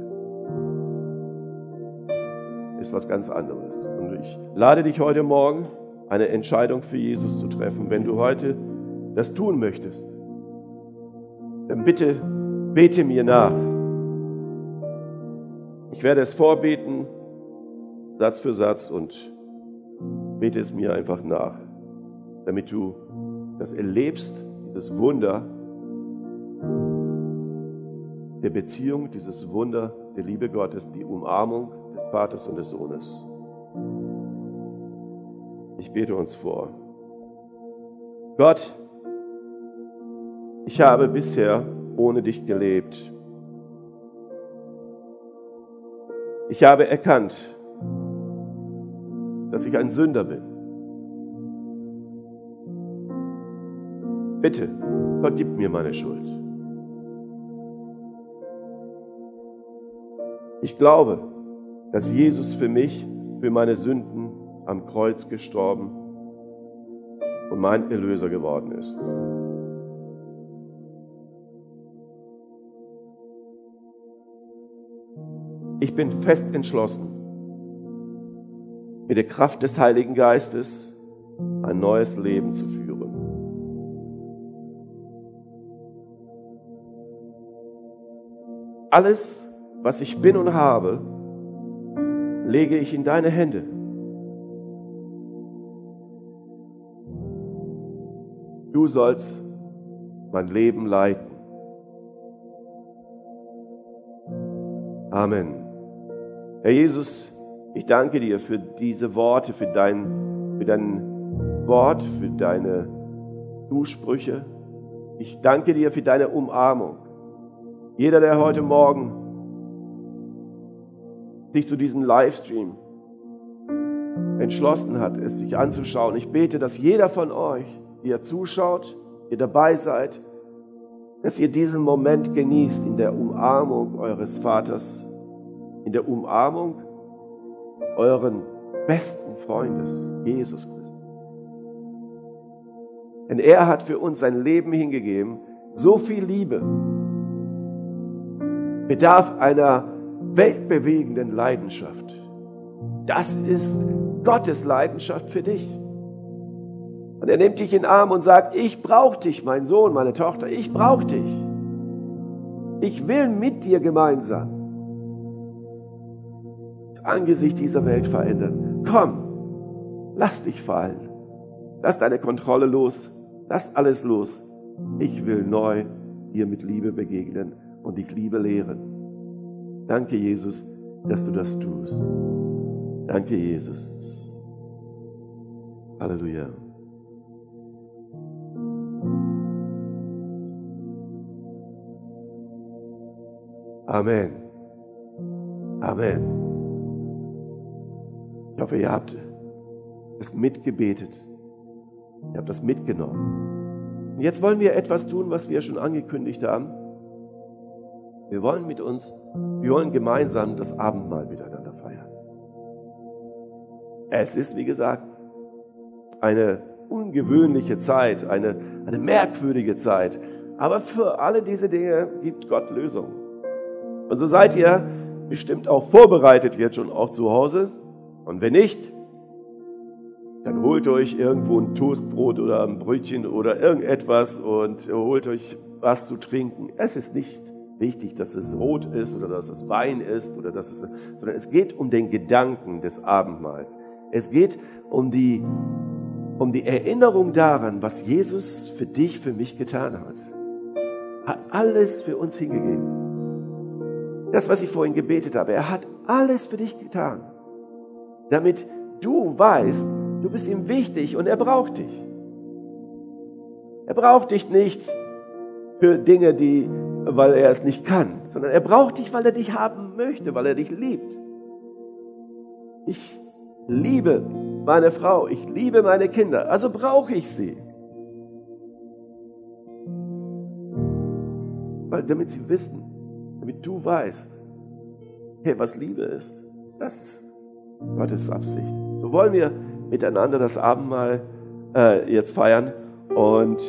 ist was ganz anderes. Und ich lade dich heute Morgen, eine Entscheidung für Jesus zu treffen. Wenn du heute das tun möchtest, dann bitte bete mir nach. Ich werde es vorbeten, Satz für Satz und bete es mir einfach nach, damit du das erlebst, dieses Wunder der Beziehung, dieses Wunder der Liebe Gottes, die Umarmung des Vaters und des Sohnes. Ich bete uns vor. Gott, ich habe bisher ohne dich gelebt. Ich habe erkannt, dass ich ein Sünder bin. Bitte, vergib mir meine Schuld. Ich glaube, dass Jesus für mich, für meine Sünden am Kreuz gestorben und mein Erlöser geworden ist. Ich bin fest entschlossen, mit der Kraft des Heiligen Geistes ein neues Leben zu führen. Alles, was ich bin und habe, lege ich in deine Hände. Du sollst mein Leben leiten. Amen. Herr Jesus, ich danke dir für diese Worte, für dein, für dein Wort, für deine Zusprüche. Ich danke dir für deine Umarmung. Jeder, der heute Morgen sich zu diesem Livestream entschlossen hat, es sich anzuschauen, ich bete, dass jeder von euch, ihr zuschaut, ihr dabei seid, dass ihr diesen Moment genießt in der Umarmung eures Vaters, in der Umarmung euren besten Freundes, Jesus Christus. Denn er hat für uns sein Leben hingegeben, so viel Liebe, bedarf einer weltbewegenden Leidenschaft. Das ist Gottes Leidenschaft für dich. Und er nimmt dich in den Arm und sagt, ich brauche dich, mein Sohn, meine Tochter, ich brauche dich. Ich will mit dir gemeinsam Angesicht dieser Welt verändern. Komm, lass dich fallen. Lass deine Kontrolle los. Lass alles los. Ich will neu dir mit Liebe begegnen und dich Liebe lehren. Danke, Jesus, dass du das tust. Danke, Jesus. Halleluja. Amen. Amen. Ich hoffe, ihr habt es mitgebetet. Ihr habt das mitgenommen. Und jetzt wollen wir etwas tun, was wir schon angekündigt haben. Wir wollen mit uns, wir wollen gemeinsam das Abendmahl miteinander feiern. Es ist, wie gesagt, eine ungewöhnliche Zeit, eine, eine merkwürdige Zeit. Aber für alle diese Dinge gibt Gott Lösungen. Und so seid ihr bestimmt auch vorbereitet jetzt schon auch zu Hause. Und wenn nicht, dann holt euch irgendwo ein Toastbrot oder ein Brötchen oder irgendetwas und holt euch was zu trinken. Es ist nicht wichtig, dass es rot ist oder dass es Wein ist oder dass es, sondern es geht um den Gedanken des Abendmahls. Es geht um die, um die Erinnerung daran, was Jesus für dich, für mich getan hat. Hat alles für uns hingegeben. Das, was ich vorhin gebetet habe, er hat alles für dich getan, damit du weißt, du bist ihm wichtig und er braucht dich. Er braucht dich nicht für Dinge, die, weil er es nicht kann, sondern er braucht dich, weil er dich haben möchte, weil er dich liebt. Ich liebe meine Frau, ich liebe meine Kinder, also brauche ich sie. Weil damit sie wissen, damit du weißt, hey, was Liebe ist. Das ist Gottes Absicht. So wollen wir miteinander das Abendmahl äh, jetzt feiern. Und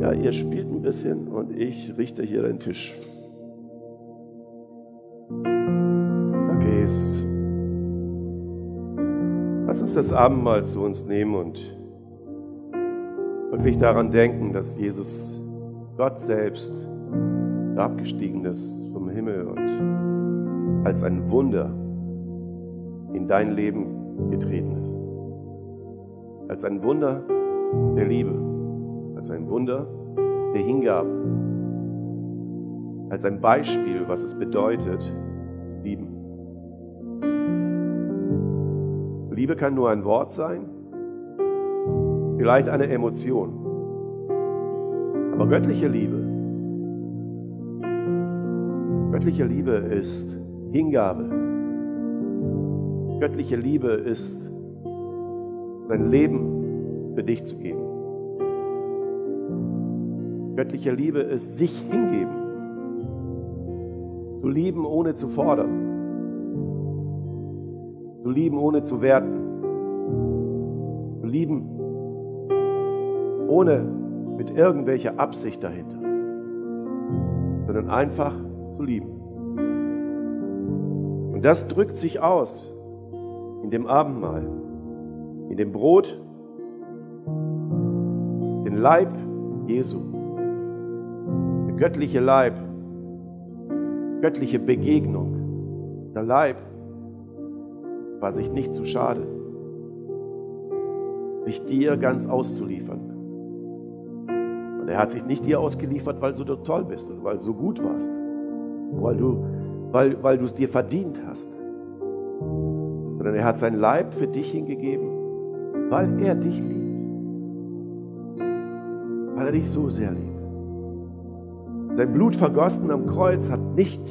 ja, ihr spielt ein bisschen und ich richte hier den Tisch. Okay, Jesus. Lass uns das Abendmahl zu uns nehmen und wirklich daran denken, dass Jesus, Gott selbst, abgestiegen ist vom Himmel und als ein Wunder in dein Leben getreten ist. Als ein Wunder der Liebe, als ein Wunder der Hingabe, als ein Beispiel, was es bedeutet, lieben. Liebe kann nur ein Wort sein, vielleicht eine Emotion. Aber göttliche Liebe, göttliche Liebe ist Hingabe. Göttliche Liebe ist sein Leben für dich zu geben. Göttliche Liebe ist sich hingeben. Zu lieben ohne zu fordern. Zu lieben ohne zu werten. Zu lieben ohne mit irgendwelcher Absicht dahinter. Sondern einfach zu lieben. Und das drückt sich aus in dem Abendmahl, in dem Brot, den Leib Jesu, der göttliche Leib, göttliche Begegnung. Der Leib war sich nicht zu schade, sich dir ganz auszuliefern. Und er hat sich nicht dir ausgeliefert, weil du toll bist und weil du so gut warst, weil du weil, weil du es dir verdient hast, sondern er hat sein Leib für dich hingegeben, weil er dich liebt, weil er dich so sehr liebt. Sein Blut vergossen am Kreuz hat nicht,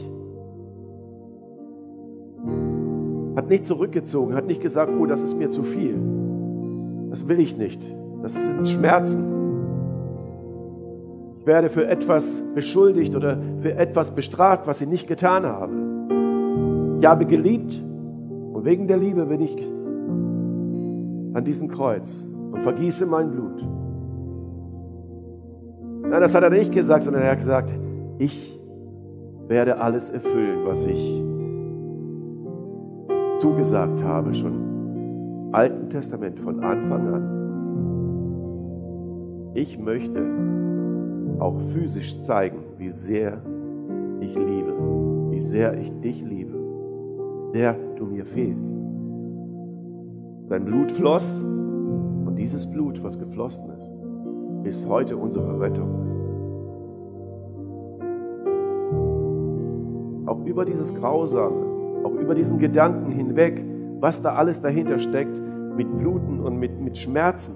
hat nicht zurückgezogen, hat nicht gesagt, oh, das ist mir zu viel. Das will ich nicht. Das sind Schmerzen. Ich werde für etwas beschuldigt oder für etwas bestraft, was ich nicht getan habe. Ich habe geliebt und wegen der Liebe bin ich an diesem Kreuz und vergieße mein Blut. Nein, das hat er nicht gesagt, sondern er hat gesagt, ich werde alles erfüllen, was ich zugesagt habe, schon im Alten Testament von Anfang an. Ich möchte auch physisch zeigen, wie sehr ich liebe, wie sehr ich dich liebe, du mir fehlst. Dein Blut floss und dieses Blut, was geflossen ist, ist heute unsere Rettung. Auch über dieses Grausame, auch über diesen Gedanken hinweg, was da alles dahinter steckt, mit Bluten und mit, mit Schmerzen.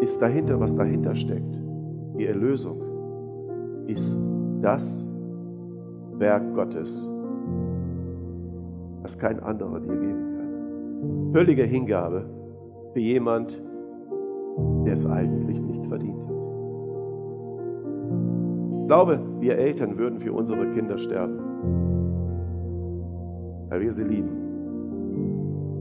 Ist dahinter, was dahinter steckt, die Erlösung, ist das Werk Gottes, was kein anderer dir geben kann. Völlige Hingabe für jemand, der es eigentlich nicht verdient hat. Ich glaube, wir Eltern würden für unsere Kinder sterben, weil wir sie lieben.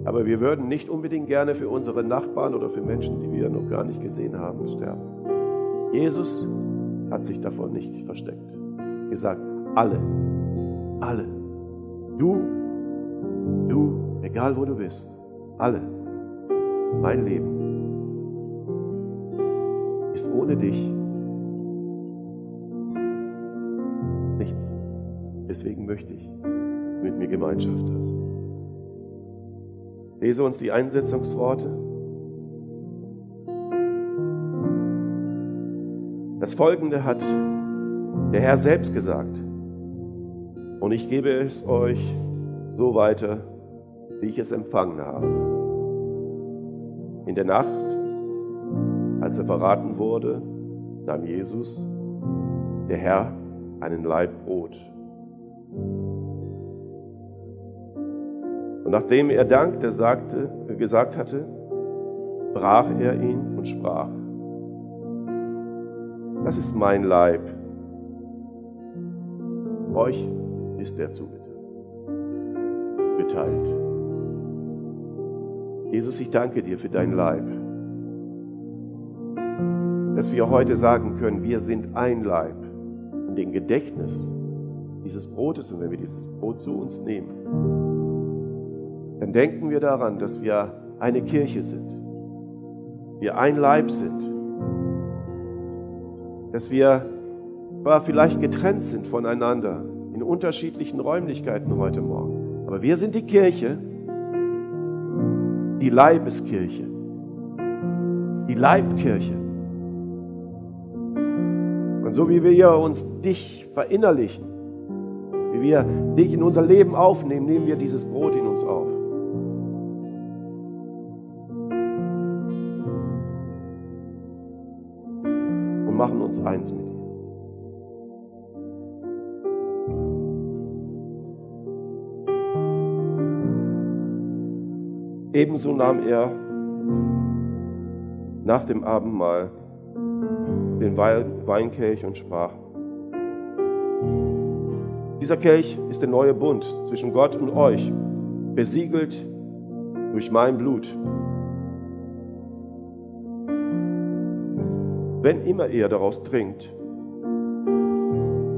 Aber wir würden nicht unbedingt gerne für unsere Nachbarn oder für Menschen, die wir noch gar nicht gesehen haben, sterben. Jesus hat sich davon nicht versteckt. Gesagt, alle, alle, du, du, egal wo du bist, alle, mein Leben ist ohne dich nichts. Deswegen möchte ich mit mir Gemeinschaft hast. Lese uns die Einsetzungsworte. Das folgende hat der Herr selbst gesagt. Und ich gebe es euch so weiter, wie ich es empfangen habe. In der Nacht, als er verraten wurde, nahm Jesus, der Herr, einen Laib Brot. Und nachdem er dankte, sagte, gesagt hatte, brach er ihn und sprach, das ist mein Leib. Euch ist er zugeteilt. Jesus, ich danke dir für dein Leib. Dass wir heute sagen können, wir sind ein Leib. In dem Gedächtnis dieses Brotes und wenn wir dieses Brot zu uns nehmen, dann denken wir daran, dass wir eine Kirche sind, wir ein Leib sind, dass wir vielleicht getrennt sind voneinander in unterschiedlichen Räumlichkeiten heute Morgen, aber wir sind die Kirche, die Leibeskirche, die Leibkirche. Und so wie wir uns dich verinnerlichen, wie wir dich in unser Leben aufnehmen, nehmen wir dieses Brot in uns auf. Und machen uns eins mit Ebenso nahm er nach dem Abendmahl den Weinkelch und sprach, dieser Kelch ist der neue Bund zwischen Gott und euch, besiegelt durch mein Blut. Wenn immer ihr daraus trinkt,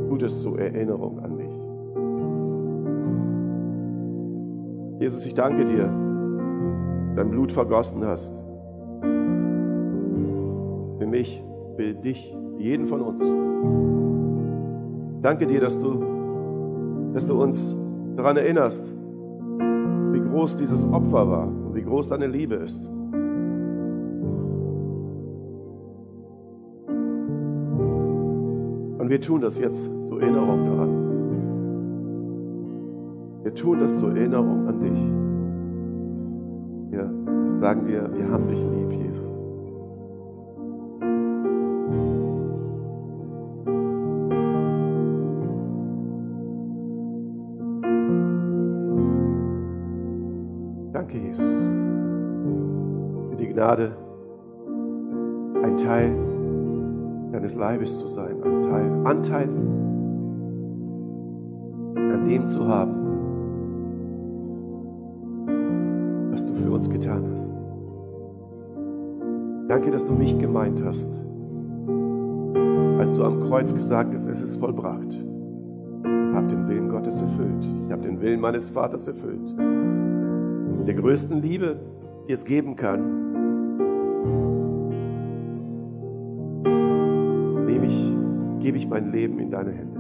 tut es zur Erinnerung an mich. Jesus, ich danke dir, dein Blut vergossen hast. Für mich, für dich, jeden von uns. Danke dir, dass du dass du uns daran erinnerst, wie groß dieses Opfer war und wie groß deine Liebe ist. Und wir tun das jetzt zur Erinnerung daran. Wir tun das zur Erinnerung an dich. Wir sagen dir, wir haben dich lieb, Jesus. Gnade, ein Teil deines Leibes zu sein, ein Teil, Anteil an dem zu haben, uns getan hast. Danke, dass du mich gemeint hast, als du am Kreuz gesagt hast, es ist vollbracht. Ich habe den Willen Gottes erfüllt. Ich habe den Willen meines Vaters erfüllt. Mit der größten Liebe, die es geben kann, gebe ich mein Leben in deine Hände.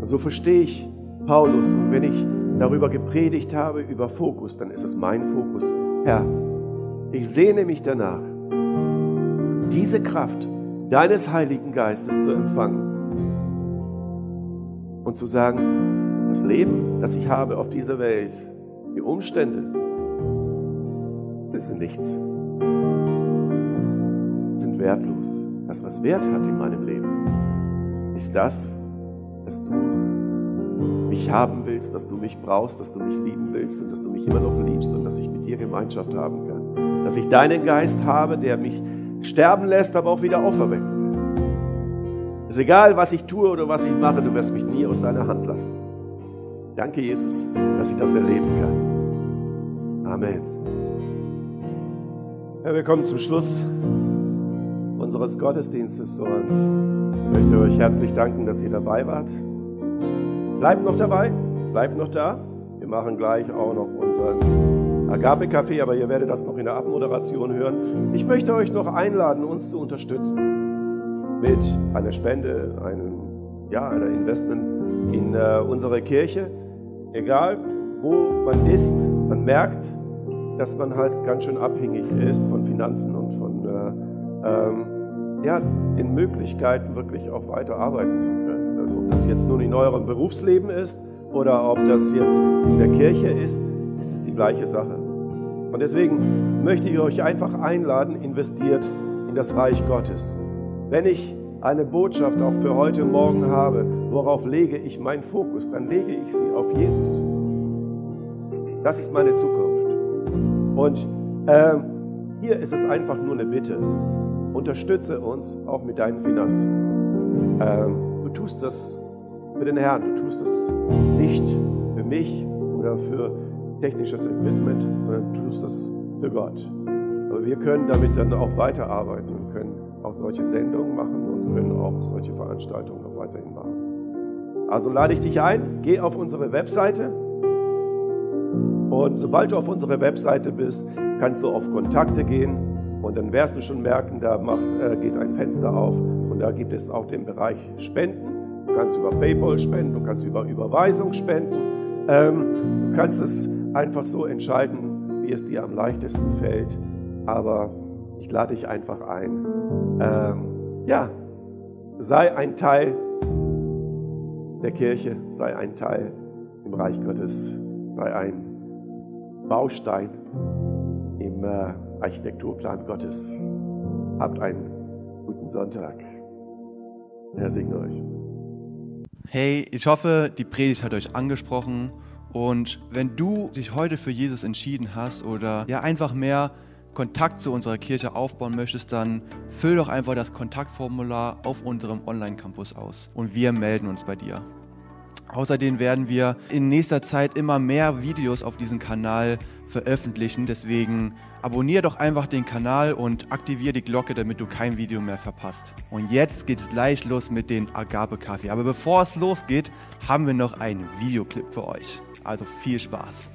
Und so verstehe ich Paulus. Und wenn ich darüber gepredigt habe, über Fokus, dann ist es mein Fokus. Herr, ich sehne mich danach, diese Kraft deines Heiligen Geistes zu empfangen und zu sagen, das Leben, das ich habe auf dieser Welt, die Umstände, das sind nichts, sind wertlos das, was Wert hat in meinem Leben, ist das, dass du mich haben willst, dass du mich brauchst, dass du mich lieben willst und dass du mich immer noch liebst und dass ich mit dir Gemeinschaft haben kann. Dass ich deinen Geist habe, der mich sterben lässt, aber auch wieder auferwecken will. Es ist egal, was ich tue oder was ich mache, du wirst mich nie aus deiner Hand lassen. Danke, Jesus, dass ich das erleben kann. Amen. Ja, wir kommen zum Schluss unseres Gottesdienstes und ich möchte euch herzlich danken, dass ihr dabei wart. Bleibt noch dabei, bleibt noch da. Wir machen gleich auch noch unseren Agape-Café, aber ihr werdet das noch in der Abmoderation hören. Ich möchte euch noch einladen, uns zu unterstützen mit einer Spende, einem, ja, einer Investment in äh, unsere Kirche. Egal, wo man ist, man merkt, dass man halt ganz schön abhängig ist von Finanzen und von äh, ähm, ja, den Möglichkeiten wirklich auch weiter arbeiten zu können. Also ob das jetzt nun in eurem Berufsleben ist oder ob das jetzt in der Kirche ist, ist es die gleiche Sache. Und deswegen möchte ich euch einfach einladen, investiert in das Reich Gottes. Wenn ich eine Botschaft auch für heute Morgen habe, worauf lege ich meinen Fokus, dann lege ich sie auf Jesus. Das ist meine Zukunft. Und äh, hier ist es einfach nur eine Bitte unterstütze uns auch mit deinen Finanzen. Ähm, tust das für den Herrn, du tust das nicht für mich oder für technisches Equipment, sondern du tust das für Gott. Aber wir können damit dann auch weiterarbeiten und können auch solche Sendungen machen und können auch solche Veranstaltungen noch weiterhin machen. Also lade ich dich ein, geh auf unsere Webseite Und sobald du auf unserer Webseite bist, kannst du auf Kontakte gehen und dann wirst du schon merken, da macht, äh, geht ein Fenster auf und da gibt es auch den Bereich Spenden. Du kannst über PayPal spenden, du kannst über Überweisung spenden. Ähm, du kannst es einfach so entscheiden, wie es dir am leichtesten fällt. Aber ich lade dich einfach ein. Ähm, ja, sei ein Teil der Kirche, sei ein Teil im Reich Gottes, sei ein Baustein im äh, Architekturplan Gottes. Habt einen guten Sonntag. Herr segne euch. Hey, ich hoffe, die Predigt hat euch angesprochen. Und wenn du dich heute für Jesus entschieden hast oder ja einfach mehr Kontakt zu unserer Kirche aufbauen möchtest, dann füll doch einfach das Kontaktformular auf unserem Online-Campus aus und wir melden uns bei dir. Außerdem werden wir in nächster Zeit immer mehr Videos auf diesem Kanal veröffentlichen. Deswegen abonniere doch einfach den Kanal und aktiviere die Glocke, damit du kein Video mehr verpasst. Und jetzt geht es gleich los mit dem Agape Kaffee. Aber bevor es losgeht, haben wir noch einen Videoclip für euch. Also viel Spaß.